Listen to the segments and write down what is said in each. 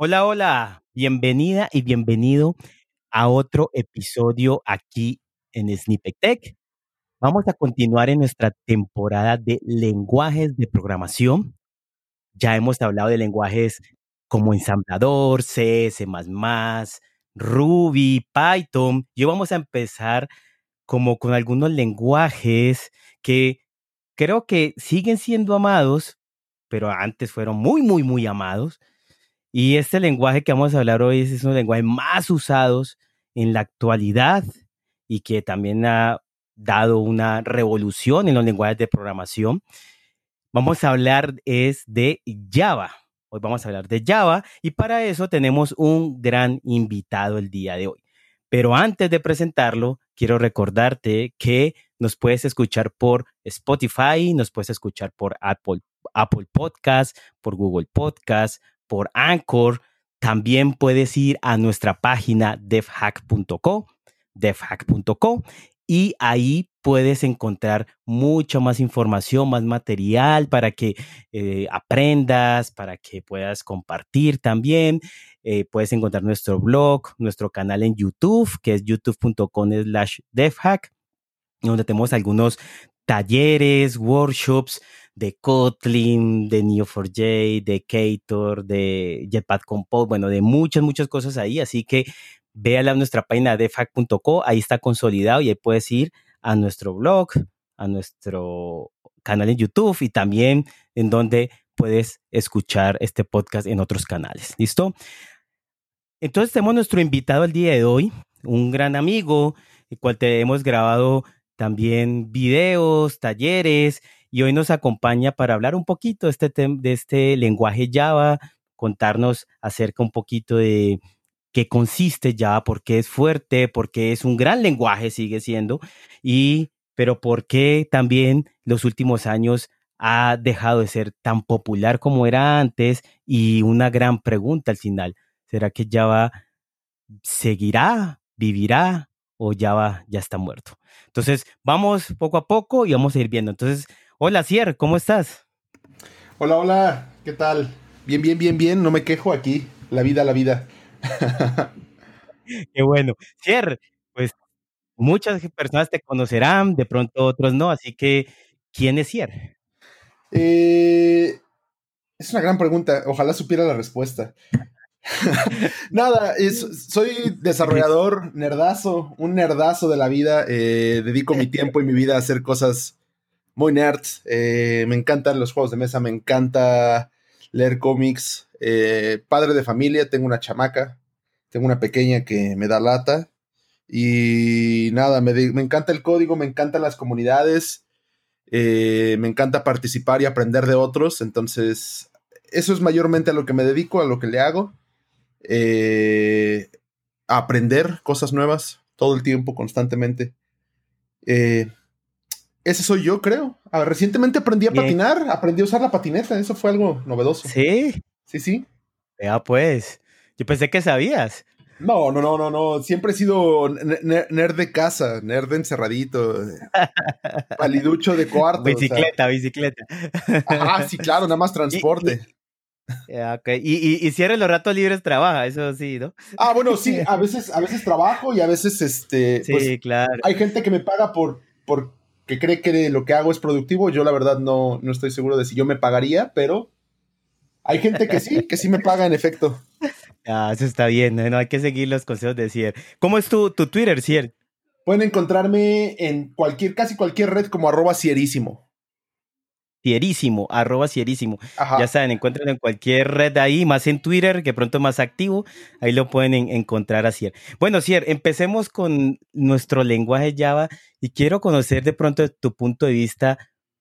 Hola, hola, bienvenida y bienvenido a otro episodio aquí en Snippet Tech. Vamos a continuar en nuestra temporada de lenguajes de programación. Ya hemos hablado de lenguajes como ensamblador, C, C++, Ruby, Python. Y vamos a empezar como con algunos lenguajes que creo que siguen siendo amados, pero antes fueron muy, muy, muy amados. Y este lenguaje que vamos a hablar hoy es uno de los lenguajes más usados en la actualidad y que también ha dado una revolución en los lenguajes de programación. Vamos a hablar es de Java. Hoy vamos a hablar de Java y para eso tenemos un gran invitado el día de hoy. Pero antes de presentarlo, quiero recordarte que nos puedes escuchar por Spotify, nos puedes escuchar por Apple, Apple Podcast, por Google Podcast, por Anchor. También puedes ir a nuestra página devhack.co, devhack.co, y ahí puedes encontrar mucha más información, más material para que eh, aprendas, para que puedas compartir también. Eh, puedes encontrar nuestro blog, nuestro canal en YouTube, que es youtube.com slash devhack, donde tenemos algunos talleres, workshops de Kotlin, de Neo4j, de Ktor, de Jetpack Compose, bueno, de muchas, muchas cosas ahí. Así que véala a nuestra página de fac.co, ahí está consolidado y ahí puedes ir a nuestro blog, a nuestro canal en YouTube y también en donde puedes escuchar este podcast en otros canales. ¿Listo? Entonces tenemos nuestro invitado el día de hoy, un gran amigo, el cual te hemos grabado también videos, talleres y hoy nos acompaña para hablar un poquito de este, de este lenguaje Java, contarnos acerca un poquito de qué consiste Java, por qué es fuerte, por qué es un gran lenguaje, sigue siendo, y pero por qué también los últimos años ha dejado de ser tan popular como era antes y una gran pregunta al final, ¿será que Java seguirá, vivirá o Java ya está muerto? Entonces, vamos poco a poco y vamos a ir viendo. Entonces, Hola, Cier, ¿cómo estás? Hola, hola, ¿qué tal? Bien, bien, bien, bien, no me quejo aquí. La vida, la vida. Qué bueno. Cier, pues muchas personas te conocerán, de pronto otros no, así que, ¿quién es Cier? Eh, es una gran pregunta, ojalá supiera la respuesta. Nada, soy desarrollador, nerdazo, un nerdazo de la vida. Eh, dedico mi tiempo y mi vida a hacer cosas muy nerd. Eh, me encantan los juegos de mesa, me encanta leer cómics. Eh, padre de familia, tengo una chamaca, tengo una pequeña que me da lata. Y nada, me, encanta el código, me encantan las comunidades, eh, me encanta participar y aprender de otros. Entonces, eso es mayormente a lo que me dedico, a lo que le hago. a aprender cosas nuevas todo el tiempo, constantemente. Eh, ese soy yo, creo. Ah, recientemente aprendí a patinar, aprendí a usar la patineta, eso fue algo novedoso. Sí. Sí, sí. Ya pues, yo pensé que sabías. No, no, no, no, no. Siempre he sido nerd de casa, nerd encerradito, paliducho de cuarto. Bicicleta, bicicleta. Ah, sí, claro, nada más transporte. Y, y, cierre los ratos libres trabaja, eso sí, ¿no? Ah, bueno, sí, a veces, a veces trabajo y a veces, este, sí, pues, claro. Hay gente que me paga por, por que cree que lo que hago es productivo. Yo la verdad no, no estoy seguro de si yo me pagaría, pero hay gente que sí, que sí me paga en efecto. Ah, eso está bien, no hay que seguir los consejos de Cier. ¿Cómo es tu, tu Twitter, Cier? Pueden encontrarme en cualquier, casi cualquier red como arroba cierísimo. Cierísimo, arroba Cierísimo. Ya saben, encuentren en cualquier red ahí, más en Twitter, que pronto más activo, ahí lo pueden encontrar a Cier. Bueno, Cier, empecemos con nuestro lenguaje Java y quiero conocer de pronto tu punto de vista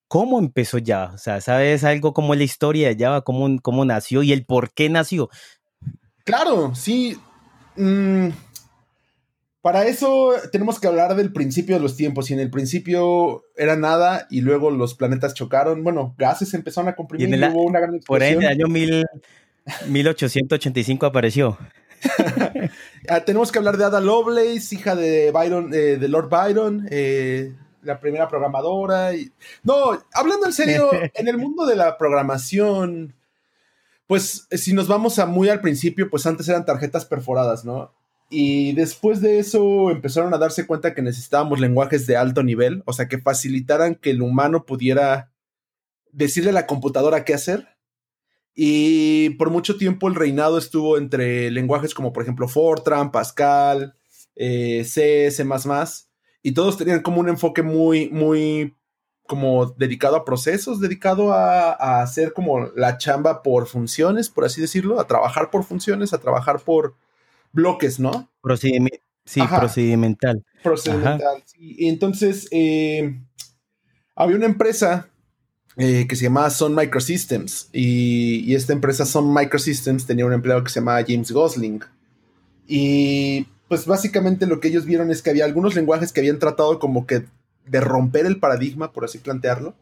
cómo empezó Java. O sea, ¿sabes algo como la historia de Java, cómo, cómo nació y el por qué nació? Claro, sí. Mm, para eso tenemos que hablar del principio de los tiempos. Y en el principio era nada y luego los planetas chocaron. Bueno, gases empezaron a comprimir y, hubo una gran explosión. Por ahí en el año 1885 apareció. Ah, tenemos que hablar de Ada Lovelace, hija de Byron, eh, de Lord Byron, eh, la primera programadora. Y... No, hablando en serio, en el mundo de la programación, Pues si nos vamos a muy al principio, pues antes eran tarjetas perforadas, ¿no? Y después de eso empezaron a darse cuenta que necesitábamos lenguajes de alto nivel, o sea, que facilitaran que el humano pudiera decirle a la computadora qué hacer. Y por mucho tiempo el reinado estuvo entre lenguajes como por ejemplo Fortran, Pascal, eh, C, C++, y todos tenían como un enfoque muy, muy como dedicado a procesos, dedicado a, a hacer como la chamba por funciones, por así decirlo, a trabajar por funciones, a trabajar por bloques, ¿no? sí, procedimental. Procedimental. Y entonces eh, había una empresa eh, que se llamaba Sun Microsystems y, esta empresa Sun Microsystems tenía un empleado que se llamaba James Gosling. Y pues básicamente lo que ellos vieron es que había algunos lenguajes que habían tratado como que de romper el paradigma, por así plantearlo.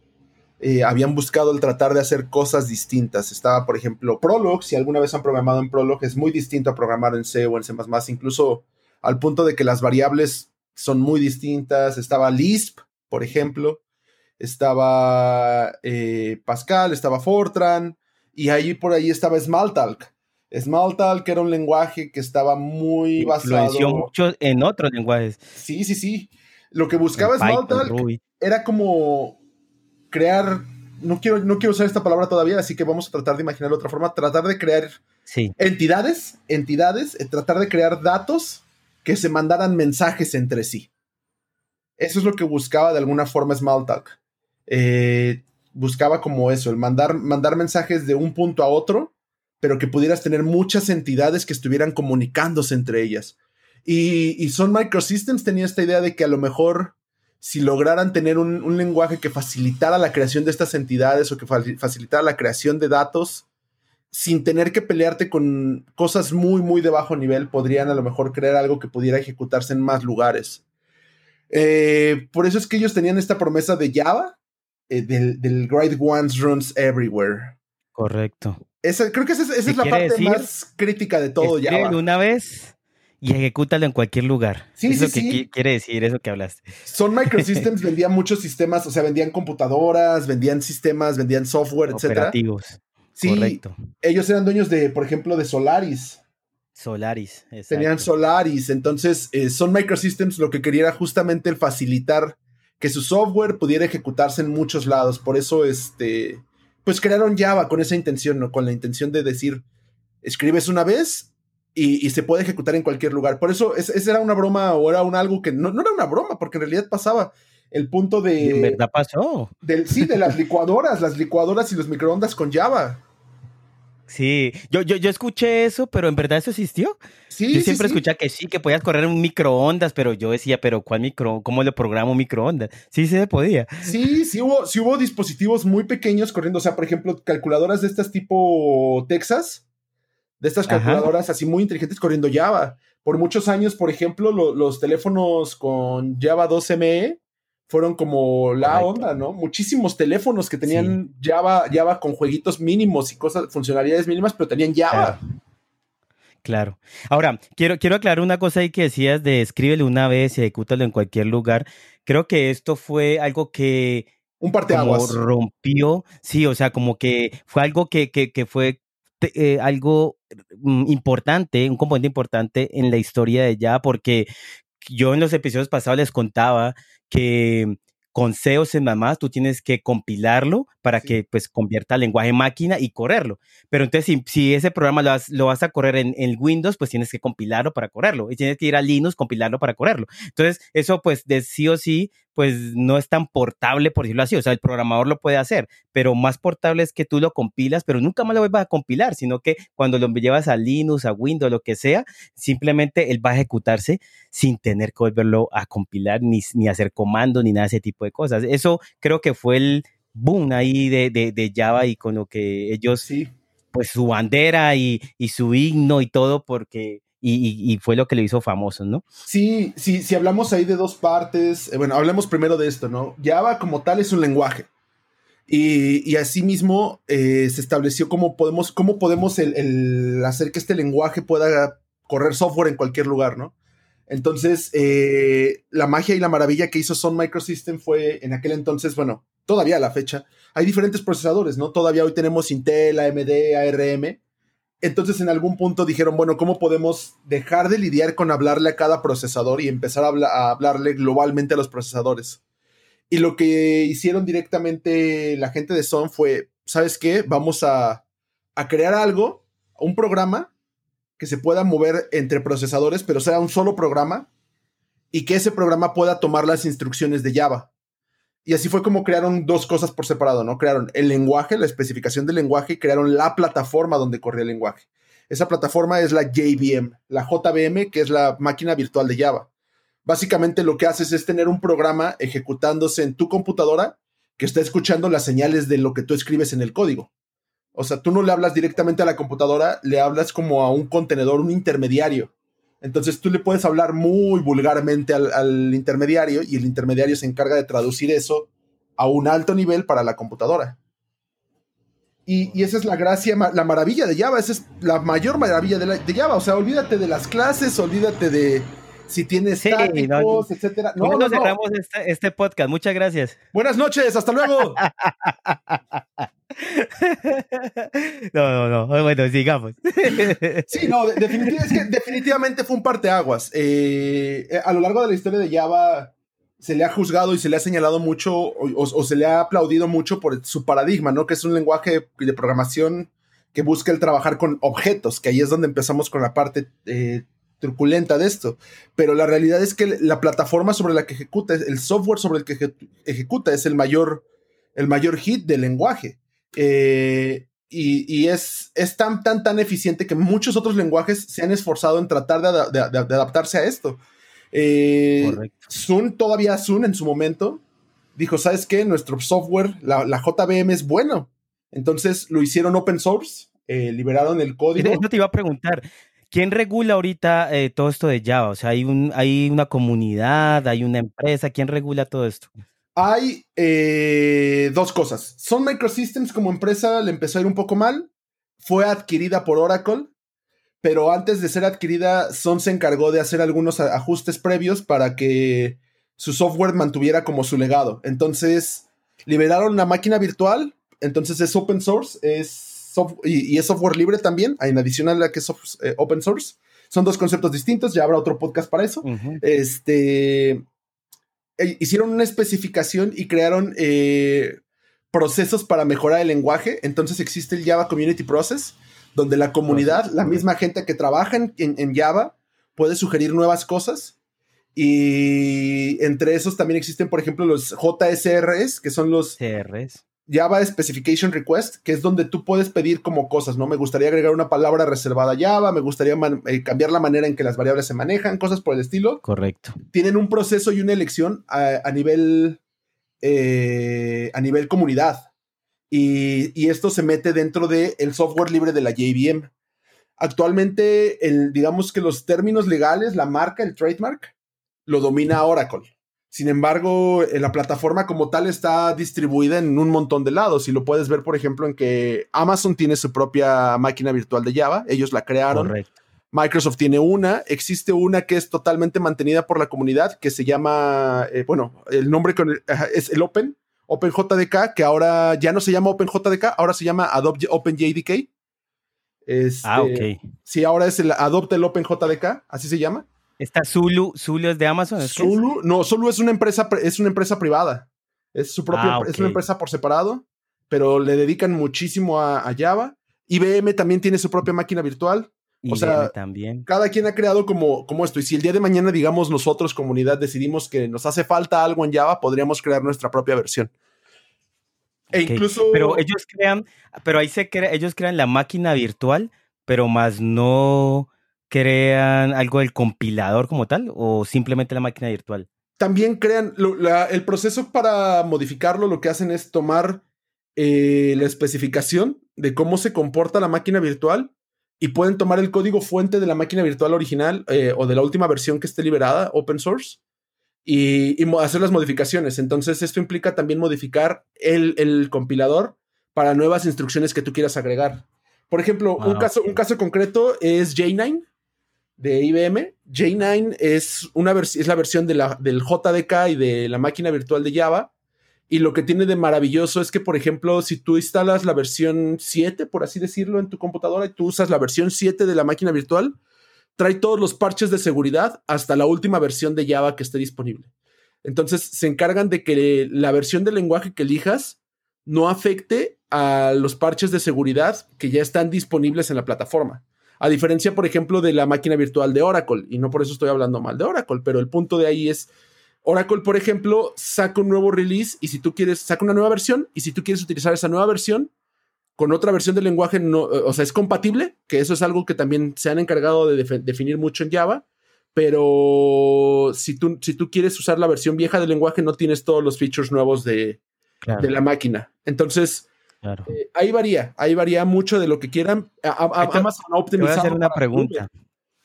Eh, habían buscado el tratar de hacer cosas distintas. Estaba, por ejemplo, Prolog. Si alguna vez han programado en Prolog, es muy distinto a programar en C o en C, incluso al punto de que las variables son muy distintas. Estaba Lisp, por ejemplo. Estaba eh, Pascal, estaba Fortran. Y ahí por ahí estaba Smalltalk. Smalltalk era un lenguaje que estaba muy basado. mucho en otros lenguajes. Sí, sí, sí. Lo que buscaba Smalltalk era como crear, no quiero, no quiero usar esta palabra todavía, así que vamos a tratar de imaginar otra forma, tratar de crear entidades, entidades, eh, tratar de crear datos que se mandaran mensajes entre sí. Eso es lo que buscaba de alguna forma Smalltalk. Eh, buscaba como eso, el mandar, mandar mensajes de un punto a otro, pero que pudieras tener muchas entidades que estuvieran comunicándose entre ellas. Y, y Son Microsystems tenía esta idea de que a lo mejor si lograran tener un, lenguaje que facilitara la creación de estas entidades o que facilitara la creación de datos, sin tener que pelearte con cosas muy, muy de bajo nivel, podrían a lo mejor crear algo que pudiera ejecutarse en más lugares. Eh, por eso es que ellos tenían esta promesa de Java, eh, del, Great Ones Runs Everywhere. Correcto. creo que esa, es la parte más crítica de todo Java. Una vez y ejecútalo en cualquier lugar. Sí, eso que quiere decir, eso que hablaste. Son Microsystems vendían muchos sistemas, o sea, vendían computadoras, vendían sistemas, vendían software, etc. Operativos. Sí, Correcto. Ellos eran dueños de, por ejemplo, de Solaris. Solaris, exacto. Tenían Solaris, entonces eh, Son Microsystems lo que quería era justamente el facilitar que su software pudiera ejecutarse en muchos lados. Por eso, este, pues crearon Java con esa intención, ¿no? Con la intención de decir, escribes una vez y, se puede ejecutar en cualquier lugar. Por eso, esa era una broma o era un algo que no, era una broma, porque en realidad pasaba el punto de... En verdad pasó. Del, sí, de las licuadoras, las licuadoras y los microondas con Java. Sí, yo, yo, yo escuché eso, pero en verdad eso existió. Sí, yo siempre escuché que sí, que podías correr un microondas, pero yo decía, pero ¿cuál micro? ¿Cómo le programo microondas? Sí, sí se podía. Sí, sí hubo, sí hubo dispositivos muy pequeños corriendo, o sea, por ejemplo, calculadoras de estas tipo Texas, de estas calculadoras así muy inteligentes corriendo Java. Por muchos años, por ejemplo, los teléfonos con Java 2ME fueron como la onda, ¿no? Muchísimos teléfonos que tenían Java, Java con jueguitos mínimos y cosas, funcionalidades mínimas, pero tenían Java. Claro. Ahora, quiero, quiero aclarar una cosa ahí que decías de escríbele una vez y ejecútalo en cualquier lugar. Creo que esto fue algo que un parteaguas. rompió, sí, o sea, como que fue algo que, que, que fue eh, algo importante, un componente importante en la historia de ya, porque yo en los episodios pasados les contaba que con C o C++ tú tienes que compilarlo para que pues convierta al lenguaje máquina y correrlo. Pero entonces si, ese programa lo vas, lo vas, a correr en, en, Windows, pues tienes que compilarlo para correrlo. Y tienes que ir a Linux, compilarlo para correrlo. Entonces eso pues de sí o sí pues no es tan portable, por decirlo así. O sea, el programador lo puede hacer, pero más portable es que tú lo compilas, pero nunca más lo vuelvas a compilar, sino que cuando lo llevas a Linux, a Windows, lo que sea, simplemente él va a ejecutarse sin tener que volverlo a compilar, ni, ni hacer comandos, ni nada de ese tipo de cosas. Eso creo que fue el boom ahí de, de, Java y con lo que ellos, sí. pues su bandera y, y su himno y todo, porque y, fue lo que le hizo famoso, ¿no? Sí, sí, si hablamos ahí de dos partes, eh, bueno, hablemos primero de esto, ¿no? Java como tal es un lenguaje. Y, y asimismo eh, se estableció cómo podemos, cómo podemos el, hacer que este lenguaje pueda correr software en cualquier lugar, ¿no? Entonces, eh, la magia y la maravilla que hizo Sun Microsystem fue en aquel entonces, bueno, todavía a la fecha, hay diferentes procesadores, ¿no? Todavía hoy tenemos Intel, AMD, ARM, Entonces en algún punto dijeron, bueno, ¿cómo podemos dejar de lidiar con hablarle a cada procesador y empezar a, hablarle globalmente a los procesadores? Y lo que hicieron directamente la gente de Son fue, ¿sabes qué? Vamos a, a crear algo, un programa que se pueda mover entre procesadores, pero sea un solo programa y que ese programa pueda tomar las instrucciones de Java. Y así fue como crearon dos cosas por separado, ¿no? Crearon el lenguaje, la especificación del lenguaje y crearon la plataforma donde corría el lenguaje. Esa plataforma es la JVM, la JVM, que es la máquina virtual de Java. Básicamente lo que haces es tener un programa ejecutándose en tu computadora que está escuchando las señales de lo que tú escribes en el código. O sea, tú no le hablas directamente a la computadora, le hablas como a un contenedor, un intermediario. Entonces tú le puedes hablar muy vulgarmente al, intermediario y el intermediario se encarga de traducir eso a un alto nivel para la computadora. Y, esa es la gracia, la maravilla de Java, esa es la mayor maravilla de, Java. O sea, olvídate de las clases, olvídate de si tienes sí, estáticos, etcétera. No, no, cerramos este, este podcast. Muchas gracias. Buenas noches, hasta luego. No, no, no. Bueno, sigamos. Sí, no, definitivamente, fue un parteaguas. Eh, a lo largo de la historia de Java se le ha juzgado y se le ha señalado mucho o, se le ha aplaudido mucho por su paradigma, ¿no? Que es un lenguaje de programación que busca el trabajar con objetos, que ahí es donde empezamos con la parte eh, truculenta de esto. Pero la realidad es que la plataforma sobre la que ejecuta, el software sobre el que ejecuta es el mayor, el mayor hit del lenguaje. Eh, y, es, es, tan, tan, tan eficiente que muchos otros lenguajes se han esforzado en tratar de, adaptarse a esto. Eh, Zoom, todavía Zoom en su momento, dijo, ¿sabes qué? Nuestro software, la, JVM es bueno. Entonces lo hicieron open source, eh, liberaron el código. Eso te iba a preguntar. ¿Quién regula ahorita todo esto de Java? O sea, hay, un, hay una comunidad, hay una empresa. ¿Quién regula todo esto? Hay eh, dos cosas. Sun Microsystems como empresa le empezó a ir un poco mal. Fue adquirida por Oracle, pero antes de ser adquirida, Sun se encargó de hacer algunos ajustes previos para que su software mantuviera como su legado. Entonces, liberaron una máquina virtual, entonces es open source, es y, es software libre también, en adición a la que es eh, open source. Son dos conceptos distintos, ya habrá otro podcast para eso. Este hicieron una especificación y crearon eh, procesos para mejorar el lenguaje. Entonces existe el Java Community Process, donde la comunidad, la misma gente que trabaja en, Java, puede sugerir nuevas cosas. Y entre esos también existen, por ejemplo, los JSRs, que son los CRs. Java Specification Request, que es donde tú puedes pedir como cosas, ¿no? Me gustaría agregar una palabra reservada a Java, me gustaría eh, cambiar la manera en que las variables se manejan, cosas por el estilo. Correcto. Tienen un proceso y una elección a, nivel eh, a nivel comunidad. Y, esto se mete dentro del el software libre de la JVM. Actualmente, el, digamos que los términos legales, la marca, el trademark, lo domina Oracle. Sin embargo, eh, la plataforma como tal está distribuida en un montón de lados y lo puedes ver, por ejemplo, en que Amazon tiene su propia máquina virtual de Java, ellos la crearon. Microsoft tiene una, existe una que es totalmente mantenida por la comunidad que se llama, eh, bueno, el nombre es el Open, OpenJDK, que ahora ya no se llama OpenJDK, ahora se llama Adobe OpenJDK. Este, ah, ok. Sí, ahora es el Adopt el OpenJDK, así se llama. ¿Está Zulu? ¿Zulu es de Amazon? Zulu, no, Zulu es una empresa, es una empresa privada. Es su propia, ah, es una empresa por separado, pero le dedican muchísimo a, Java. IBM también tiene su propia máquina virtual. o sea, también. cada quien ha creado como, como esto. Y si el día de mañana, digamos, nosotros, comunidad, decidimos que nos hace falta algo en Java, podríamos crear nuestra propia versión. E incluso. Pero ellos crean, pero ahí se crea, ellos crean la máquina virtual, pero más no crean algo del compilador como tal o simplemente la máquina virtual? También crean el proceso para modificarlo, lo que hacen es tomar eh, la especificación de cómo se comporta la máquina virtual y pueden tomar el código fuente de la máquina virtual original eh, o de la última versión que esté liberada, open source, y, hacer las modificaciones. Entonces, esto implica también modificar el, compilador para nuevas instrucciones que tú quieras agregar. Por ejemplo, un, ah, caso, un caso concreto es J9 de IBM. J9 es, una es la versión de la, del JDK y de la máquina virtual de Java Y lo que tiene de maravilloso es que, por ejemplo, si tú instalas la versión 7, por así decirlo, en tu computadora y tú usas la versión 7 de la máquina virtual, trae todos los parches de seguridad hasta la última versión de Java que esté disponible. Entonces se encargan de que la versión del lenguaje que elijas no afecte a los parches de seguridad que ya están disponibles en la plataforma. A diferencia, por ejemplo, de la máquina virtual de Oracle, y no por eso estoy hablando mal de Oracle, pero el punto de ahí es, Oracle, por ejemplo, saca un nuevo release y si tú quieres, saca una nueva versión y si tú quieres utilizar esa nueva versión con otra versión del lenguaje, no, o sea, es compatible, que eso es algo que también se han encargado de definir mucho en Java, pero si tú, si tú quieres usar la versión vieja del lenguaje, no tienes todos los features nuevos de, de la máquina. Entonces, eh, ahí varía, ahí varía mucho de lo que quieran. Amazon ha optimizado. Voy a hacer una pregunta.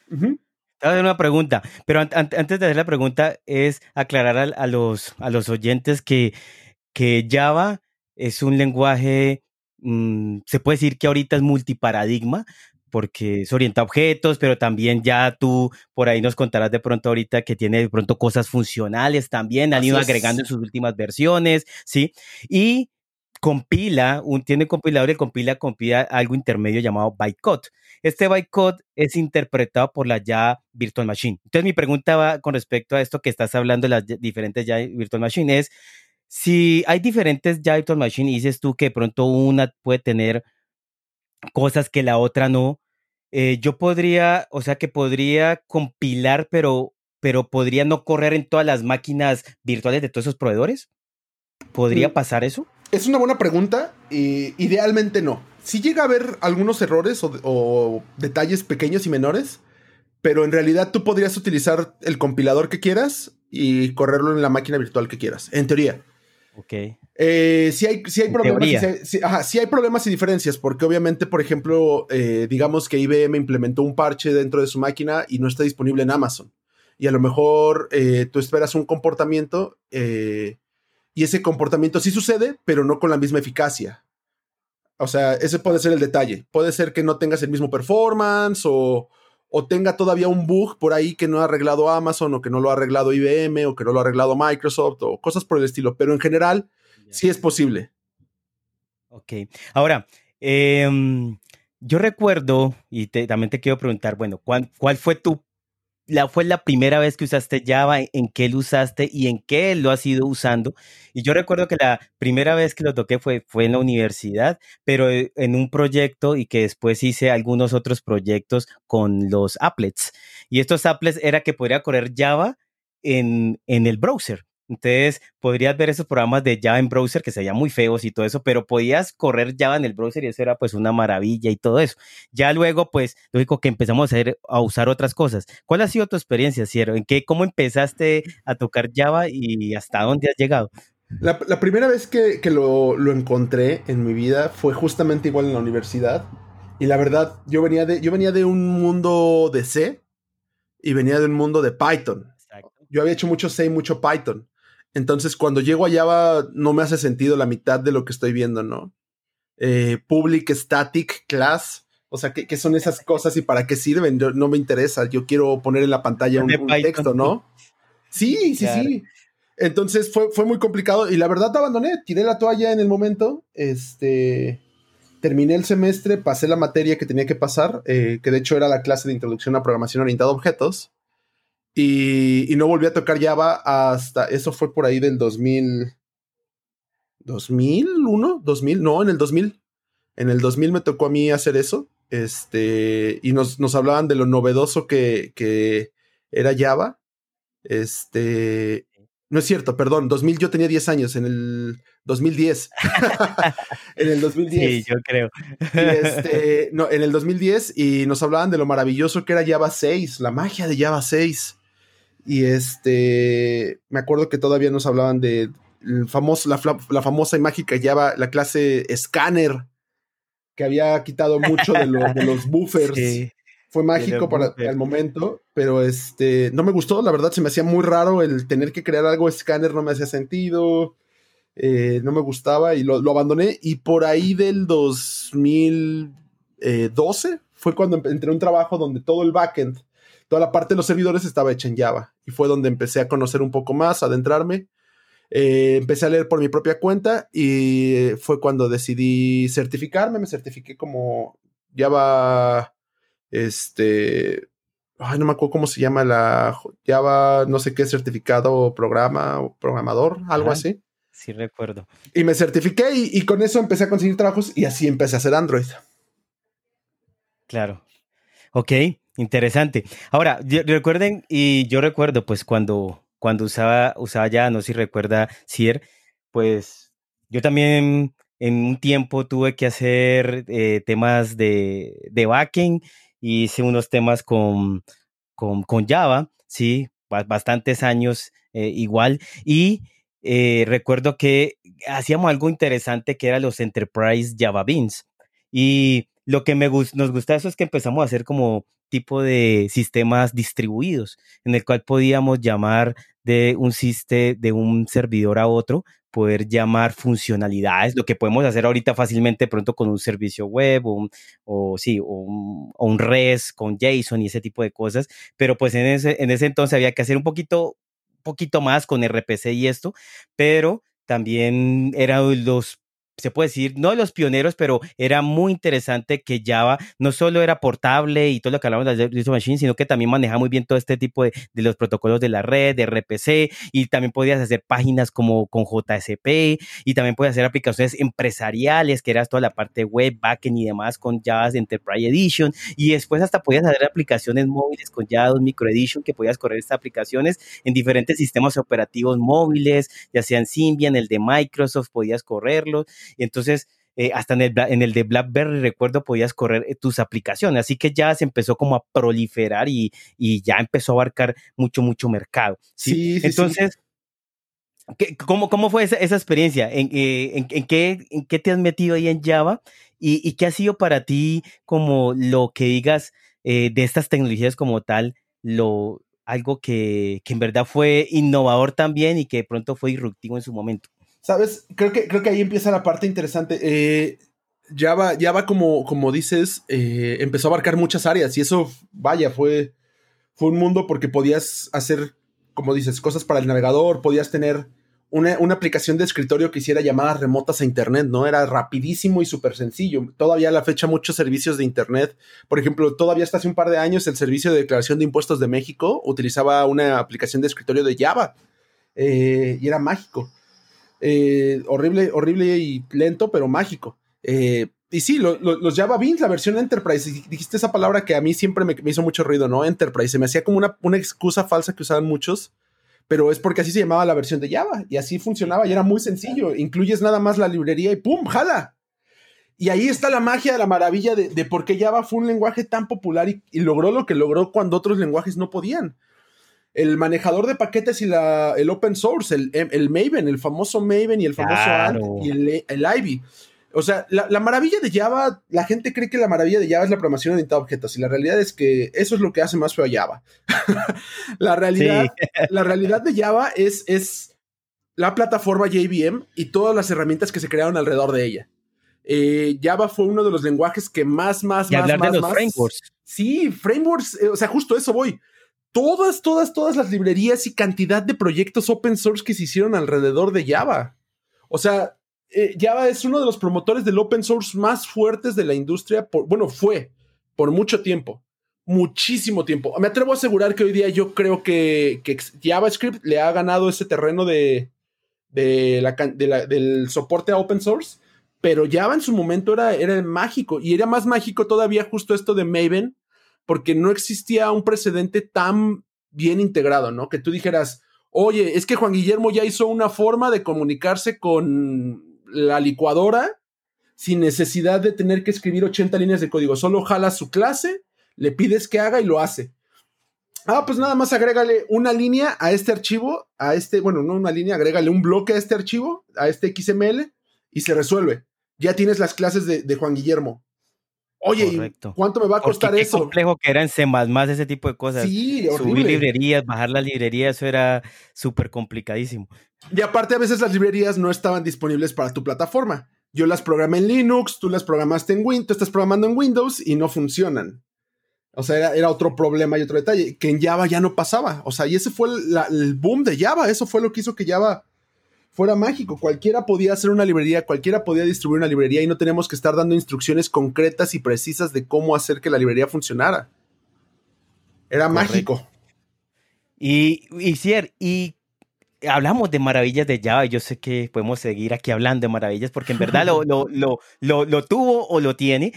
Te a hacer una pregunta, pero antes de hacer la pregunta es aclarar a, los, a los oyentes que, que Java es un lenguaje, mm, se puede decir que ahorita es multiparadigma, porque se orienta a objetos, pero también ya tú por ahí nos contarás de pronto ahorita que tiene de pronto cosas funcionales también, han ido agregando en sus últimas versiones, ¿sí? Y compila, un, tiene compilador y compila, compila algo intermedio llamado bytecode. Este bytecode es interpretado por la ya Virtual Machine. Entonces mi pregunta va con respecto a esto que estás hablando de las diferentes ya Virtual Machine es, si hay diferentes ya Virtual Machine y dices tú que de pronto una puede tener cosas que la otra no, eh, yo podría, o sea que podría compilar, pero, pero podría no correr en todas las máquinas virtuales de todos esos proveedores. ¿Podría mm. pasar eso? Es una buena pregunta. y idealmente no. Si llega a haber algunos errores o, detalles pequeños y menores, pero en realidad tú podrías utilizar el compilador que quieras y correrlo en la máquina virtual que quieras, en teoría. Ok. Eh, si, hay, hay problemas, si, hay problemas y diferencias, porque obviamente, por ejemplo, eh, digamos que IBM implementó un parche dentro de su máquina y no está disponible en Amazon. Y a lo mejor eh, tú esperas un comportamiento y ese comportamiento sí sucede, pero no con la misma eficacia. O sea, ese puede ser el detalle. Puede ser que no tengas el mismo performance o, o tenga todavía un bug por ahí que no ha arreglado Amazon o que no lo ha arreglado IBM o que no lo ha arreglado Microsoft o cosas por el estilo. Pero en general, sí es posible. Ok. Ahora, em, yo recuerdo, y también te quiero preguntar, bueno, ¿cuál, cuál fue tu la, fue la primera vez que usaste Java, en qué lo usaste y en qué lo has ido usando. Y yo recuerdo que la primera vez que lo toqué fue, fue en la universidad, pero eh, en un proyecto y que después hice algunos otros proyectos con los applets. Y estos applets era que podría correr Java en, en el browser. Entonces, podrías ver esos programas de Java en browser que se veían muy feos y todo eso, pero podías correr Java en el browser y eso era pues una maravilla y todo eso. Ya luego, pues, lógico que empezamos a, a usar otras cosas. ¿Cuál ha sido tu experiencia, Ciero? ¿En qué, cómo empezaste a tocar Java y hasta dónde has llegado? La, primera vez que, lo, lo, encontré en mi vida fue justamente igual en la universidad. Y la verdad, yo venía de, yo venía de un mundo de C y venía de un mundo de Python. Yo había hecho mucho C y mucho Python. Entonces, cuando llego a Java, no me hace sentido la mitad de lo que estoy viendo, ¿no? Eh, public Static Class. O sea, ¿qué, son esas cosas y para qué sirven? no me interesa. Yo quiero poner en la pantalla un, texto, ¿no? Sí, sí, sí. Entonces fue, fue muy complicado y la verdad te abandoné. Tiré la toalla en el momento. Este. Terminé el semestre, pasé la materia que tenía que pasar, eh, que de hecho era la clase de introducción a programación orientada a objetos. Y, no volví a tocar Java hasta, eso fue por ahí del 2000, 2001, 2000, no, en el 2000. En el 2000 me tocó a mí hacer eso. Este, y nos, nos hablaban de lo novedoso que, que era Java. Este, no es cierto, perdón, 2000 yo tenía 10 años, en el 2010. en el 2010. Sí, yo creo. este, no, en el 2010 y nos hablaban de lo maravilloso que era Java 6, la magia de Java 6. Y este, me acuerdo que todavía nos hablaban de famoso, la, famosa y mágica Java, la clase Scanner, que había quitado mucho de, los buffers. Fue mágico para el momento, pero este, no me gustó, la verdad se me hacía muy raro el tener que crear algo Scanner, no me hacía sentido, eh, no me gustaba y lo, abandoné. Y por ahí del 2012 fue cuando entré a un trabajo donde todo el backend toda la parte de los servidores estaba hecha en Java y fue donde empecé a conocer un poco más, a adentrarme. Eh, empecé a leer por mi propia cuenta y fue cuando decidí certificarme. Me certifiqué como Java, este, ay, no me acuerdo cómo se llama la Java, no sé qué certificado programa o programador, algo así. Sí, recuerdo. Y me certifiqué y, con eso empecé a conseguir trabajos y así empecé a hacer Android. Claro. Ok, interesante. Ahora, recuerden, y yo recuerdo, pues cuando, cuando usaba, usaba ya, no sé si recuerda, Cier, pues yo también en un tiempo tuve que hacer eh, temas de, de backend hice unos temas con, con, Java, sí, bastantes años eh, igual. Y eh, recuerdo que hacíamos algo interesante que era los Enterprise Java Beans. Y lo que me nos gusta eso es que empezamos a hacer como tipo de sistemas distribuidos, en el cual podíamos llamar de un sistema, de un servidor a otro, poder llamar funcionalidades, lo que podemos hacer ahorita fácilmente pronto con un servicio web o, o sí, o un, REST con JSON y ese tipo de cosas, pero pues en ese, en ese entonces había que hacer un poquito, poquito más con RPC y esto, pero también eran los se puede decir, no de los pioneros, pero era muy interesante que Java no solo era portable y todo lo que hablamos de Virtual Machine, sino que también manejaba muy bien todo este tipo de, de, los protocolos de la red, de RPC, y también podías hacer páginas como con JSP, y también podías hacer aplicaciones empresariales, que eras toda la parte web, backend y demás con Java Enterprise Edition, y después hasta podías hacer aplicaciones móviles con Java Micro Edition, que podías correr estas aplicaciones en diferentes sistemas operativos móviles, ya sean Symbian, el de Microsoft, podías correrlos, entonces, eh, hasta en el, en el de BlackBerry, recuerdo, podías correr eh, tus aplicaciones. Así que ya se empezó como a proliferar y, ya empezó a abarcar mucho, mucho mercado. Sí, Entonces, cómo, fue esa, experiencia? ¿En, eh, en, qué, ¿En, qué, te has metido ahí en Java? ¿Y, qué ha sido para ti como lo que digas de estas tecnologías como tal, lo, algo que, que en verdad fue innovador también y que de pronto fue disruptivo en su momento? ¿Sabes? Creo que, creo que ahí empieza la parte interesante. Eh, Java, Java como, como dices, eh, empezó a abarcar muchas áreas y eso, vaya, fue, fue un mundo porque podías hacer, como dices, cosas para el navegador, podías tener una, aplicación de escritorio que hiciera llamadas remotas a Internet, ¿no? Era rapidísimo y súper sencillo. Todavía a la fecha muchos servicios de Internet, por ejemplo, todavía hasta hace un par de años el Servicio de Declaración de Impuestos de México utilizaba una aplicación de escritorio de Java eh, y era mágico. Eh, horrible, horrible y lento, pero mágico. Eh, y sí, los Java Beans, la versión Enterprise, dijiste esa palabra que a mí siempre me, hizo mucho ruido, ¿no? Enterprise, se me hacía como una, una, excusa falsa que usaban muchos, pero es porque así se llamaba la versión de Java y así funcionaba y era muy sencillo. Incluyes nada más la librería y ¡pum! ¡Jala! Y ahí está la magia, la maravilla de, por qué Java fue un lenguaje tan popular y, logró lo que logró cuando otros lenguajes no podían el manejador de paquetes y la, el open source, el, el Maven, el famoso Maven y el famoso Ant y el, el, Ivy. O sea, la, maravilla de Java, la gente cree que la maravilla de Java es la programación orientada a objetos y la realidad es que eso es lo que hace más feo a Java. la, realidad, la realidad de Java es, es la plataforma JVM y todas las herramientas que se crearon alrededor de ella. Eh, Java fue uno de los lenguajes que más, más, más, más, de los frameworks. Sí, frameworks, eh, o sea, justo eso voy todas, todas, todas las librerías y cantidad de proyectos open source que se hicieron alrededor de Java. O sea, eh, Java es uno de los promotores del open source más fuertes de la industria, por, bueno, fue por mucho tiempo, muchísimo tiempo. Me atrevo a asegurar que hoy día yo creo que, JavaScript le ha ganado ese terreno de, del soporte a open source, pero Java en su momento era, era mágico y era más mágico todavía justo esto de Maven, porque no existía un precedente tan bien integrado, ¿no? Que tú dijeras, oye, es que Juan Guillermo ya hizo una forma de comunicarse con la licuadora sin necesidad de tener que escribir 80 líneas de código, solo jala su clase, le pides que haga y lo hace. Ah, pues nada más agrégale una línea a este archivo, a este, bueno, no una línea, agrégale un bloque a este archivo, a este XML y se resuelve. Ya tienes las clases de, de Juan Guillermo. Oye, ¿cuánto me va a costar qué eso? complejo que era en C++, ese tipo de cosas. Sí, Subir librerías, bajar las librerías, eso era súper complicadísimo. Y aparte, a veces las librerías no estaban disponibles para tu plataforma. Yo las programé en Linux, tú las programaste en Windows, tú estás programando en Windows y no funcionan. O sea, era, otro problema y otro detalle, que en Java ya no pasaba. O sea, y ese fue el boom de Java. Eso fue lo que hizo que Java fuera mágico. Cualquiera podía hacer una librería, cualquiera podía distribuir una librería y no tenemos que estar dando instrucciones concretas y precisas de cómo hacer que la librería funcionara. Era mágico. Y, y, y hablamos de maravillas de Java, y yo sé que podemos seguir aquí hablando de maravillas porque en verdad lo, lo, lo, lo, tuvo o lo tiene.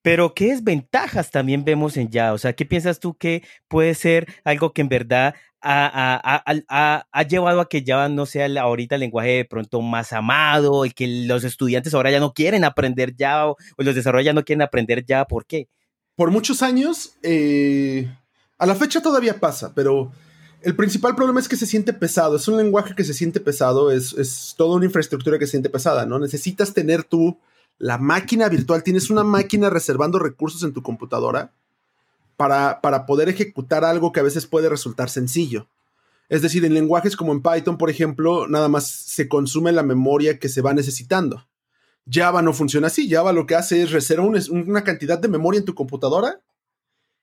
Pero ¿qué desventajas también vemos en Java? O sea, ¿qué piensas tú que puede ser algo que en verdad ha, ha, ha, llevado a que Java no sea ahorita el lenguaje de pronto más amado y que los estudiantes ahora ya no quieren aprender Java o los desarrolladores no quieren aprender Java? ¿Por qué? Por muchos años, eh, a la fecha todavía pasa, pero el principal problema es que se siente pesado. Es un lenguaje que se siente pesado, es, es toda una infraestructura que se siente pesada, ¿no? Necesitas tener tú la máquina virtual, tienes una máquina reservando recursos en tu computadora para, para poder ejecutar algo que a veces puede resultar sencillo. Es decir, en lenguajes como en Python, por ejemplo, nada más se consume la memoria que se va necesitando. Java no funciona así. Java lo que hace es reservar una cantidad de memoria en tu computadora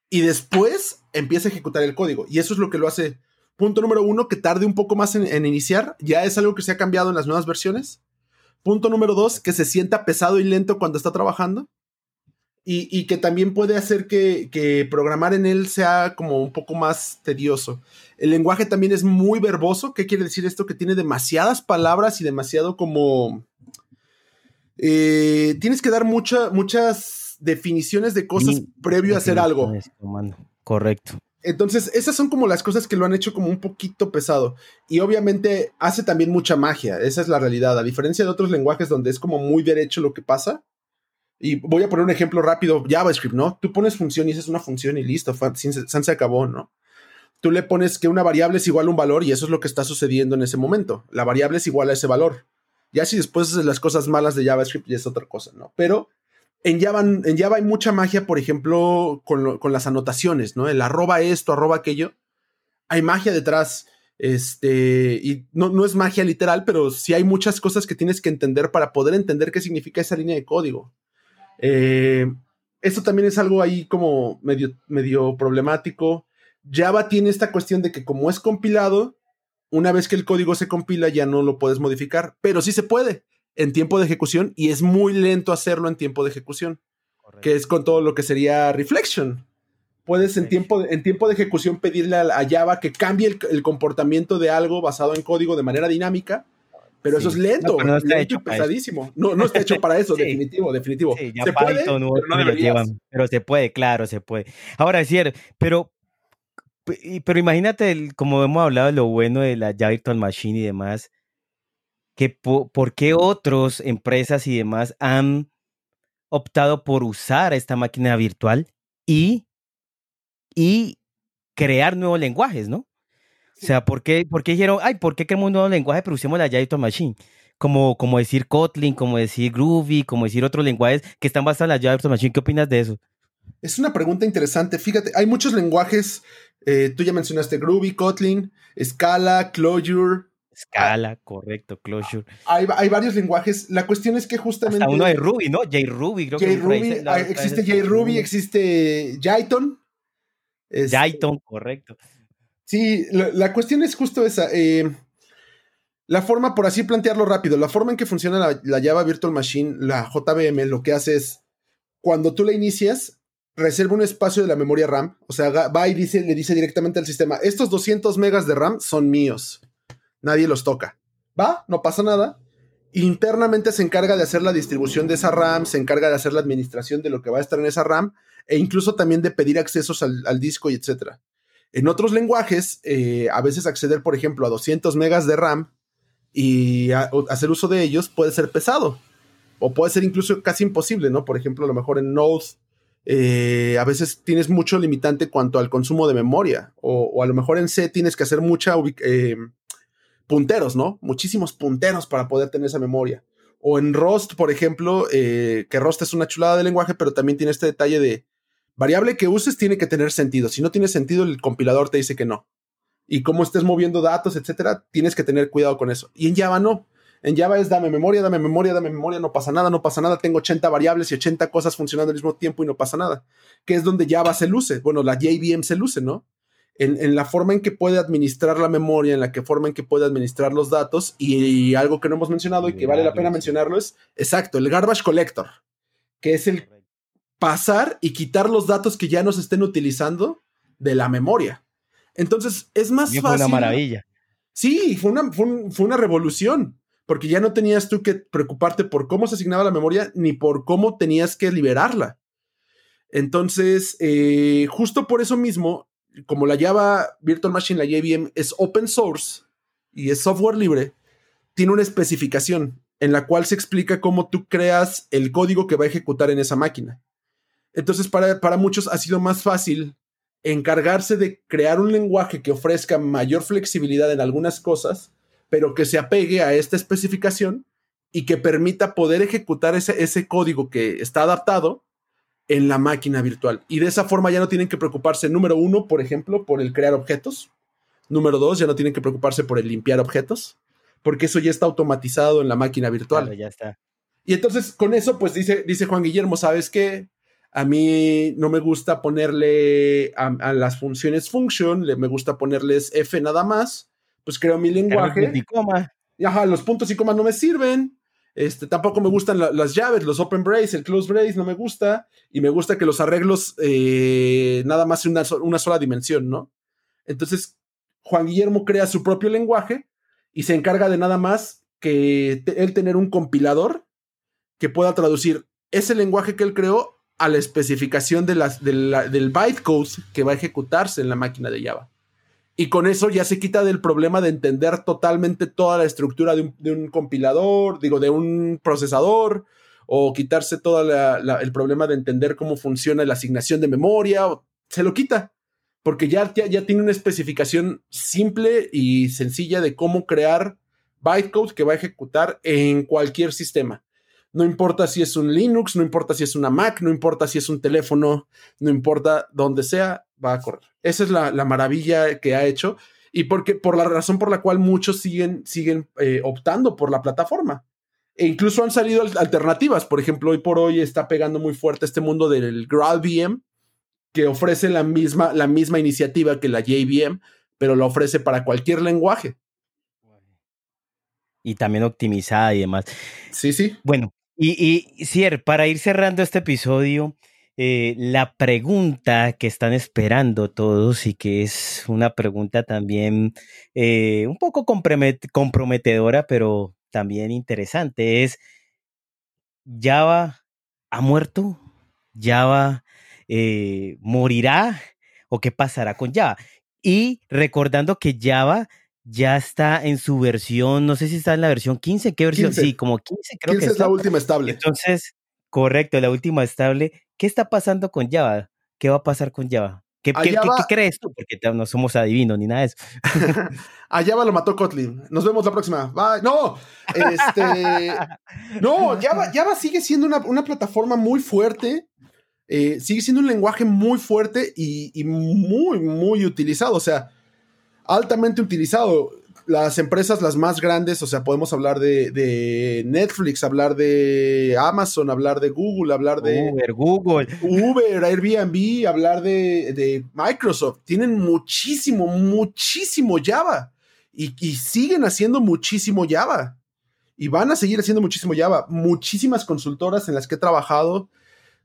y después empieza a ejecutar el código. Y eso es lo que lo hace. Punto número uno, que tarde un poco más en, iniciar. Ya es algo que se ha cambiado en las nuevas versiones. Punto número dos, que se sienta pesado y lento cuando está trabajando. Y, que también puede hacer que, que, programar en él sea como un poco más tedioso. El lenguaje también es muy verboso. ¿Qué quiere decir esto? Que tiene demasiadas palabras y demasiado como... Eh, tienes que dar muchas definiciones de cosas previo a hacer algo. Correcto. Entonces, esas son como las cosas que lo han hecho como un poquito pesado. Y obviamente hace también mucha magia, esa es la realidad. A diferencia de otros lenguajes donde es como muy derecho lo que pasa. Y voy a poner un ejemplo rápido, JavaScript, ¿no? Tú pones función y esa es una función y listo, se, se acabó, ¿no? Tú le pones que una variable es igual a un valor y eso es lo que está sucediendo en ese momento. La variable es igual a ese valor. Ya si después haces las cosas malas de JavaScript ya es otra cosa, ¿no? Pero en Java, en Java hay mucha magia, por ejemplo, con, las anotaciones, ¿no? El arroba esto, arroba aquello. Hay magia detrás. Este, y no, no, es magia literal, pero sí hay muchas cosas que tienes que entender para poder entender qué significa esa línea de código. Eh, esto también es algo ahí como medio, medio problemático. Java tiene esta cuestión de que como es compilado, una vez que el código se compila ya no lo puedes modificar, pero sí se puede en tiempo de ejecución y es muy lento hacerlo en tiempo de ejecución, que es con todo lo que sería reflection. Puedes en, tiempo, de, en tiempo de ejecución pedirle a, Java que cambie el, comportamiento de algo basado en código de manera dinámica, pero eso es lento, no, está hecho pesadísimo. No, no está hecho para eso, definitivo, definitivo. se puede, pero, no pero se puede, claro, se puede. Ahora, es cierto, pero pero imagínate, como hemos hablado de lo bueno de la Java Virtual Machine y demás, que por, qué otras empresas y demás han optado por usar esta máquina virtual y, y crear nuevos lenguajes, ¿no? O sea, ¿por qué, por qué dijeron, ay, ¿por qué creamos un nuevo lenguaje pero usemos la Java Machine? Como, como decir Kotlin, como decir Groovy, como decir otros lenguajes que están basados en la Java Machine. ¿Qué opinas de eso? Es una pregunta interesante. Fíjate, hay muchos lenguajes. Eh, tú ya mencionaste Groovy, Kotlin, Scala, Clojure, Scala, correcto, Closure. Hay, hay, varios lenguajes. La cuestión es que justamente. Hasta uno de Ruby, ¿no? JRuby, creo que existe JRuby, existe Jython. Jython, correcto. Sí, la, cuestión es justo esa. Eh, la forma, por así plantearlo rápido, la forma en que funciona la, la, Java Virtual Machine, la JVM, lo que hace es, cuando tú la inicias, reserva un espacio de la memoria RAM, o sea, va y dice, le dice directamente al sistema, estos 200 megas de RAM son míos nadie los toca. Va, no pasa nada. Internamente se encarga de hacer la distribución de esa RAM, se encarga de hacer la administración de lo que va a estar en esa RAM e incluso también de pedir accesos al, disco y etcétera. En otros lenguajes, eh, a veces acceder, por ejemplo, a 200 megas de RAM y hacer uso de ellos puede ser pesado o puede ser incluso casi imposible, ¿no? Por ejemplo, a lo mejor en Node eh, a veces tienes mucho limitante cuanto al consumo de memoria o, a lo mejor en C tienes que hacer mucha eh, punteros, ¿no? Muchísimos punteros para poder tener esa memoria. O en Rust, por ejemplo, que Rust es una chulada de lenguaje, pero también tiene este detalle de variable que uses tiene que tener sentido. Si no tiene sentido, el compilador te dice que no. Y cómo estés moviendo datos, etcétera, tienes que tener cuidado con eso. Y en Java no. En Java es dame memoria, dame memoria, dame memoria, no pasa nada, no pasa nada. Tengo 80 variables y 80 cosas funcionando al mismo tiempo y no pasa nada. Que es donde Java se luce. Bueno, la JVM se luce, ¿no? en, la forma en que puede administrar la memoria, en la que forma en que puede administrar los datos. Y, algo que no hemos mencionado y que vale la pena mencionarlo es, exacto, el garbage collector, que es el pasar y quitar los datos que ya no se estén utilizando de la memoria. Entonces, es más fácil. Fue una maravilla. Sí, fue una, fue una revolución, porque ya no tenías tú que preocuparte por cómo se asignaba la memoria ni por cómo tenías que liberarla. Entonces, eh, justo por eso mismo, como la Java Virtual Machine, la JVM, es open source y es software libre, tiene una especificación en la cual se explica cómo tú creas el código que va a ejecutar en esa máquina. Entonces, para, para muchos ha sido más fácil encargarse de crear un lenguaje que ofrezca mayor flexibilidad en algunas cosas, pero que se apegue a esta especificación y que permita poder ejecutar ese, ese código que está adaptado en la máquina virtual. Y de esa forma ya no tienen que preocuparse, número uno, por ejemplo, por el crear objetos. Número dos, ya no tienen que preocuparse por el limpiar objetos, porque eso ya está automatizado en la máquina virtual. ya está. Y entonces con eso, pues dice, dice Juan Guillermo, ¿sabes qué? A mí no me gusta ponerle a, las funciones function, le, me gusta ponerles F nada más. Pues creo mi lenguaje. Y coma. ajá, los puntos y comas no me sirven. Este, tampoco me gustan las llaves, los open brace, el close brace no me gusta. Y me gusta que los arreglos eh, nada más una, una sola dimensión, ¿no? Entonces, Juan Guillermo crea su propio lenguaje y se encarga de nada más que él tener un compilador que pueda traducir ese lenguaje que él creó a la especificación de las, del bytecode que va a ejecutarse en la máquina de Java. Y con eso ya se quita del problema de entender totalmente toda la estructura de un, compilador, digo, de un procesador, o quitarse todo el problema de entender cómo funciona la asignación de memoria, se lo quita, porque ya, ya, tiene una especificación simple y sencilla de cómo crear bytecode que va a ejecutar en cualquier sistema. No importa si es un Linux, no importa si es una Mac, no importa si es un teléfono, no importa dónde sea, va a correr. Esa es la, maravilla que ha hecho y porque, por la razón por la cual muchos siguen, siguen eh, optando por la plataforma. E incluso han salido alternativas. Por ejemplo, hoy por hoy está pegando muy fuerte este mundo del GraalVM, que ofrece la misma, la misma iniciativa que la JVM, pero la ofrece para cualquier lenguaje. Y también optimizada y demás. Sí, sí. Bueno, y, y Cier, para ir cerrando este episodio, eh, la pregunta que están esperando todos y que es una pregunta también eh, un poco comprometedora, pero también interesante, es, ¿Java ha muerto? ¿Java eh, morirá? ¿O qué pasará con Java? Y recordando que Java ya está en su versión, no sé si está en la versión 15, ¿qué versión? Sí, como 15 creo 15 que es la última estable. Entonces, correcto, la última estable. ¿Qué está pasando con Java? ¿Qué va a pasar con Java? ¿Qué, crees tú? Porque no somos adivinos ni nada de eso. a Java lo mató Kotlin. Nos vemos la próxima. Bye. No, este. no, Java, Java sigue siendo una, plataforma muy fuerte. Eh, sigue siendo un lenguaje muy fuerte y, y muy, muy utilizado. O sea, altamente utilizado las empresas las más grandes, o sea, podemos hablar de, Netflix, hablar de Amazon, hablar de Google, hablar de Uber, Google, Uber, Airbnb, hablar de, Microsoft. Tienen muchísimo, muchísimo Java y, siguen haciendo muchísimo Java y van a seguir haciendo muchísimo Java. Muchísimas consultoras en las que he trabajado.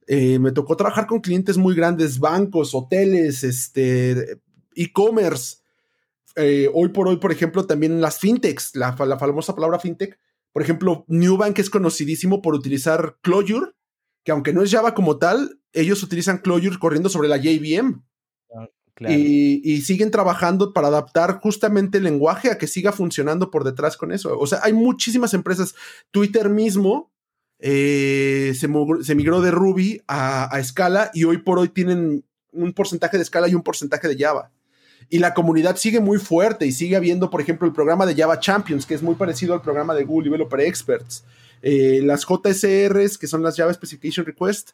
Eh, me tocó trabajar con clientes muy grandes, bancos, hoteles, este, e-commerce eh, hoy por hoy, por ejemplo, también las fintechs, la, famosa palabra fintech, por ejemplo, Newbank es conocidísimo por utilizar Clojure, que aunque no es Java como tal, ellos utilizan Clojure corriendo sobre la JVM. Ah, y, siguen trabajando para adaptar justamente el lenguaje a que siga funcionando por detrás con eso. O sea, hay muchísimas empresas. Twitter mismo eh, se, migró de Ruby a, a Scala y hoy por hoy tienen un porcentaje de Scala y un porcentaje de Java y la comunidad sigue muy fuerte y sigue habiendo, por ejemplo, el programa de Java Champions, que es muy parecido al programa de Google Developer Experts. Eh, las JSRs, que son las Java Specification Request,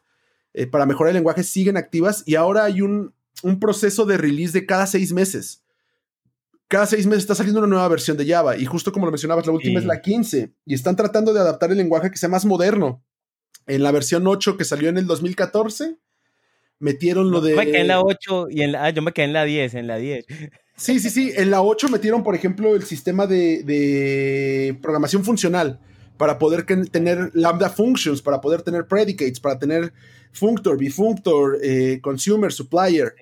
eh, para mejorar el lenguaje, siguen activas y ahora hay un, proceso de release de cada seis meses. Cada seis meses está saliendo una nueva versión de Java y justo como lo mencionabas, la última es la 15 y están tratando de adaptar el lenguaje que sea más moderno. En la versión 8 que salió en el 2014, metieron lo de... Yo me quedé en la 8 y en la... Ah, yo me quedé en la 10, en la 10. Sí, sí, sí. En la 8 metieron, por ejemplo, el sistema de, de programación funcional para poder tener lambda functions, para poder tener predicates, para tener functor, bifunctor, eh, consumer, supplier,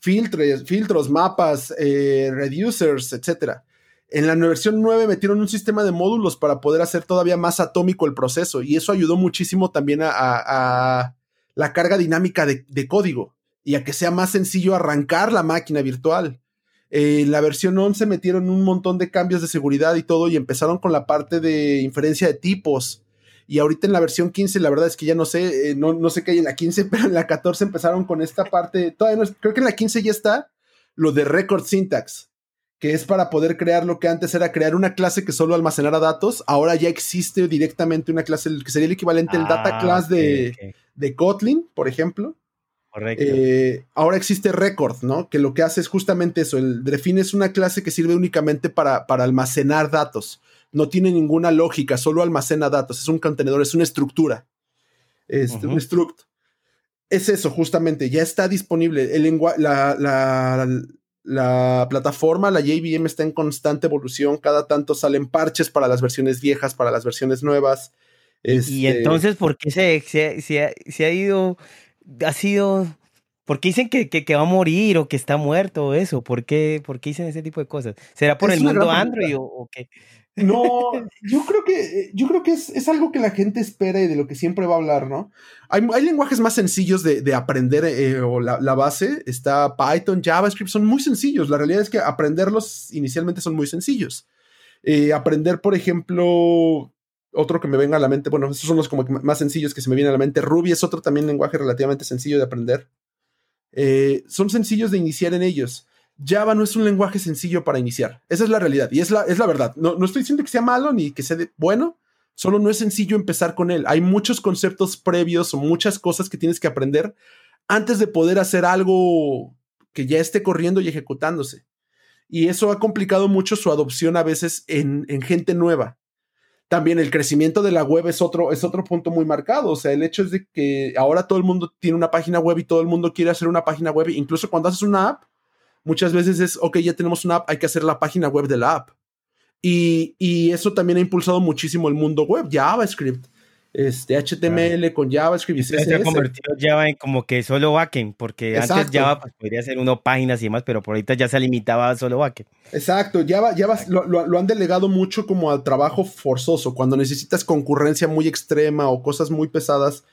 filtros, filtros mapas, eh, reducers, etc. En la versión 9 metieron un sistema de módulos para poder hacer todavía más atómico el proceso y eso ayudó muchísimo también a, la carga dinámica de, de, código y a que sea más sencillo arrancar la máquina virtual. En la versión 11 metieron un montón de cambios de seguridad y todo y empezaron con la parte de inferencia de tipos. Y ahorita en la versión 15, la verdad es que ya no sé, eh, no, no, sé qué hay en la 15, pero en la 14 empezaron con esta parte, todavía no, creo que en la 15 ya está lo de record syntax, que es para poder crear lo que antes era crear una clase que solo almacenara datos, ahora ya existe directamente una clase que sería el equivalente al data ah, class de, de Kotlin, por ejemplo, Correcto. Eh, ahora existe Record, ¿no? Que lo que hace es justamente eso. El Define es una clase que sirve únicamente para, para almacenar datos. No tiene ninguna lógica, solo almacena datos. Es un contenedor, es una estructura. Este, Un struct. Es eso, justamente. Ya está disponible. El la, la, la plataforma, la JVM, está en constante evolución. Cada tanto salen parches para las versiones viejas, para las versiones nuevas. Y este entonces, ¿por qué se, se, se ha ido ha sido... ¿Por qué dicen que, que, va a morir o que está muerto o eso? ¿Por qué, ¿Por qué dicen ese tipo de cosas? ¿Será por el mundo Android o, qué? No, yo creo que, yo creo que es, es, algo que la gente espera y de lo que siempre va a hablar, ¿no? Hay, hay lenguajes más sencillos de, de aprender eh, o la, la, base. Está Python, JavaScript, son muy sencillos. La realidad es que aprenderlos inicialmente son muy sencillos. Eh, aprender, por ejemplo, otro que me venga a la mente, bueno, esos son los como más sencillos que se me vienen a la mente. Ruby es otro también lenguaje relativamente sencillo de aprender. Eh, son sencillos de iniciar en ellos. Java no es un lenguaje sencillo para iniciar. Esa es la realidad y es la, es la verdad. No, no estoy diciendo que sea malo ni que sea bueno, solo no es sencillo empezar con él. Hay muchos conceptos previos o muchas cosas que tienes que aprender antes de poder hacer algo que ya esté corriendo y ejecutándose. Y eso ha complicado mucho su adopción a veces en, en gente nueva también el crecimiento de la web es otro, es otro punto muy marcado. O sea, el hecho es de que ahora todo el mundo tiene una página web y todo el mundo quiere hacer una página web. Incluso cuando haces una app, muchas veces es, ok, ya tenemos una app, hay que hacer la página web de la app. Y, y eso también ha impulsado muchísimo el mundo web, JavaScript este, HTML con JavaScript y CSS. Se ha convertido Java en como que solo backend, porque antes Java pues, podría ser uno páginas y demás, pero por ahorita ya se limitaba a solo backend. Exacto, Java, Java lo, lo, han delegado mucho como al trabajo forzoso, cuando necesitas concurrencia muy extrema o cosas muy pesadas,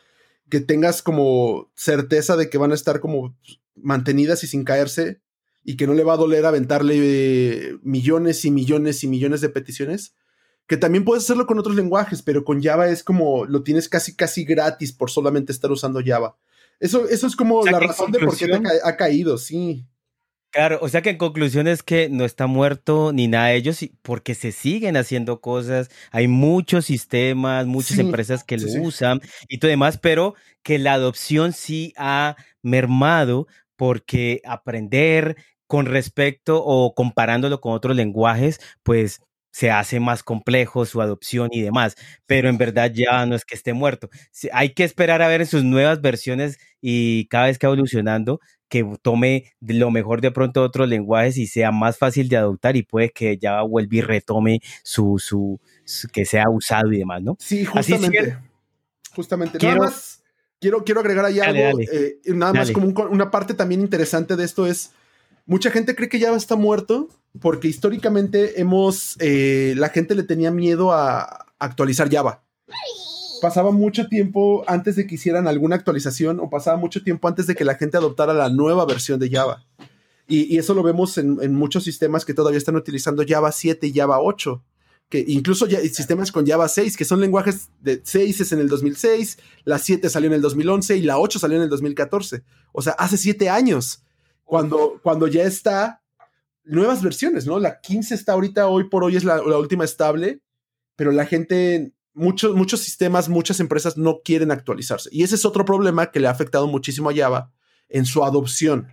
que tengas como certeza de que van a estar como mantenidas y sin caerse y que no le va a doler aventarle eh, millones y millones y millones de peticiones que también puedes hacerlo con otros lenguajes, pero con Java es como lo tienes casi casi gratis por solamente estar usando Java. Eso, eso es como la razón de por qué ha, caído, sí. Claro, o sea que en conclusión es que no está muerto ni nada de ellos porque se siguen haciendo cosas, hay muchos sistemas, muchas empresas que lo usan y todo demás, pero que la adopción sí ha mermado porque aprender con respecto o comparándolo con otros lenguajes, pues se hace más complejo su adopción y demás, pero en verdad ya no es que esté muerto. Hay que esperar a ver en sus nuevas versiones y cada vez que va evolucionando, que tome lo mejor de pronto otros lenguajes y sea más fácil de adoptar y puede que ya vuelva y retome su, su, que sea usado y demás, ¿no? Sí, justamente. justamente. Quiero, nada más, quiero, quiero agregar ahí algo, eh, nada más como una parte también interesante de esto es, mucha gente cree que ya está muerto porque históricamente hemos, eh, la gente le tenía miedo a actualizar Java. Pasaba mucho tiempo antes de que hicieran alguna actualización o pasaba mucho tiempo antes de que la gente adoptara la nueva versión de Java. Y, eso lo vemos en, muchos sistemas que todavía están utilizando Java 7 y Java 8. Que incluso sistemas con Java 6, que son lenguajes de 6 es en el 2006, la 7 salió en el 2011 y la 8 salió en el 2014. O sea, hace 7 años, cuando, cuando ya está nuevas versiones, ¿no? La 15 está ahorita, hoy por hoy es la, última estable, pero la gente, muchos, muchos sistemas, muchas empresas no quieren actualizarse. Y ese es otro problema que le ha afectado muchísimo a Java en su adopción,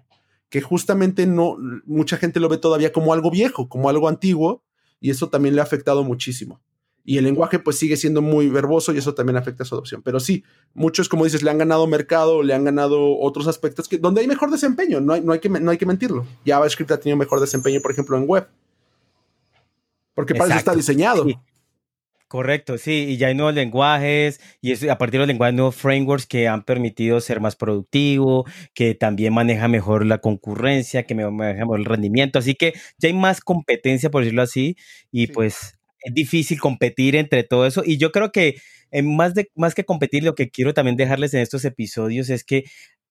que justamente no, mucha gente lo ve todavía como algo viejo, como algo antiguo, y eso también le ha afectado muchísimo. Y el lenguaje pues sigue siendo muy verboso y eso también afecta a su adopción. Pero sí, muchos, como dices, le han ganado mercado, le han ganado otros aspectos que, donde hay mejor desempeño, no hay, no hay, que, no hay que mentirlo. JavaScript ha tenido mejor desempeño, por ejemplo, en web. Porque para eso está diseñado. Correcto, sí, y ya hay nuevos lenguajes y es a partir de los lenguajes, nuevos frameworks que han permitido ser más productivo, que también maneja mejor la concurrencia, que maneja mejor el rendimiento, así que ya hay más competencia, por decirlo así, y pues es difícil competir entre todo eso, y yo creo que en más, de, más que competir, lo que quiero también dejarles en estos episodios es que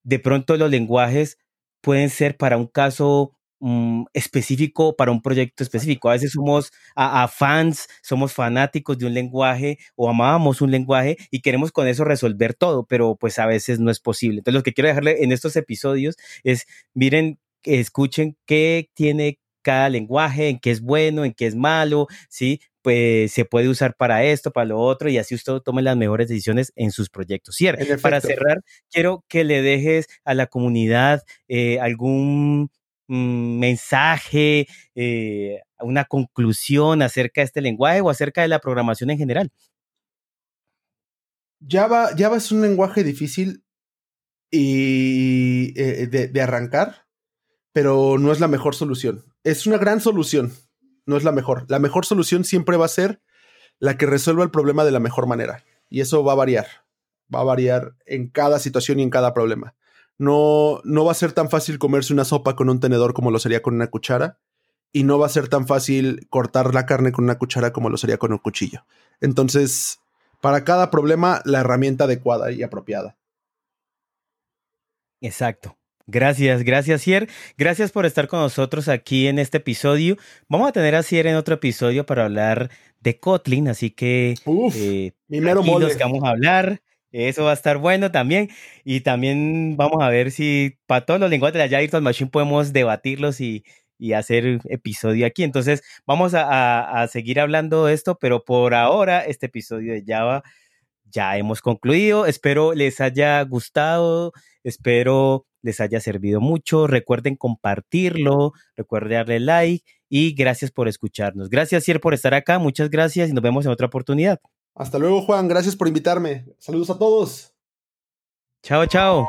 de pronto los lenguajes pueden ser para un caso Mm, específico para un proyecto específico. A veces somos a, fans, somos fanáticos de un lenguaje o amábamos un lenguaje y queremos con eso resolver todo, pero pues a veces no es posible. Entonces lo que quiero dejarle en estos episodios es, miren, escuchen qué tiene cada lenguaje, en qué es bueno, en qué es malo, ¿sí? Pues se puede usar para esto, para lo otro, y así usted tome las mejores decisiones en sus proyectos. Cierto. Para cerrar, quiero que le dejes a la comunidad eh, algún mensaje, eh, una conclusión acerca de este lenguaje o acerca de la programación en general? Java, Java es un lenguaje difícil y, eh, de, arrancar, pero no es la mejor solución. Es una gran solución, no es la mejor. La mejor solución siempre va a ser la que resuelva el problema de la mejor manera. Y eso va a variar. Va a variar en cada situación y en cada problema no, no va a ser tan fácil comerse una sopa con un tenedor como lo sería con una cuchara. Y no va a ser tan fácil cortar la carne con una cuchara como lo sería con un cuchillo. Entonces, para cada problema, la herramienta adecuada y apropiada. Exacto. Gracias, gracias, Cier. Gracias por estar con nosotros aquí en este episodio. Vamos a tener a Cier en otro episodio para hablar de Kotlin, así que Uf, eh, mi mero que vamos a hablar. Eso va a estar bueno también. Y también vamos a ver si para todos los lenguajes de la Java Virtual Machine podemos debatirlos y, y hacer episodio aquí. Entonces, vamos a, a, seguir hablando de esto, pero por ahora este episodio de Java ya hemos concluido. Espero les haya gustado, espero les haya servido mucho. Recuerden compartirlo, recuerden darle like y gracias por escucharnos. Gracias, Cier, por estar acá. Muchas gracias y nos vemos en otra oportunidad. Hasta luego, Juan. Gracias por invitarme. Saludos a todos. Chao, chao.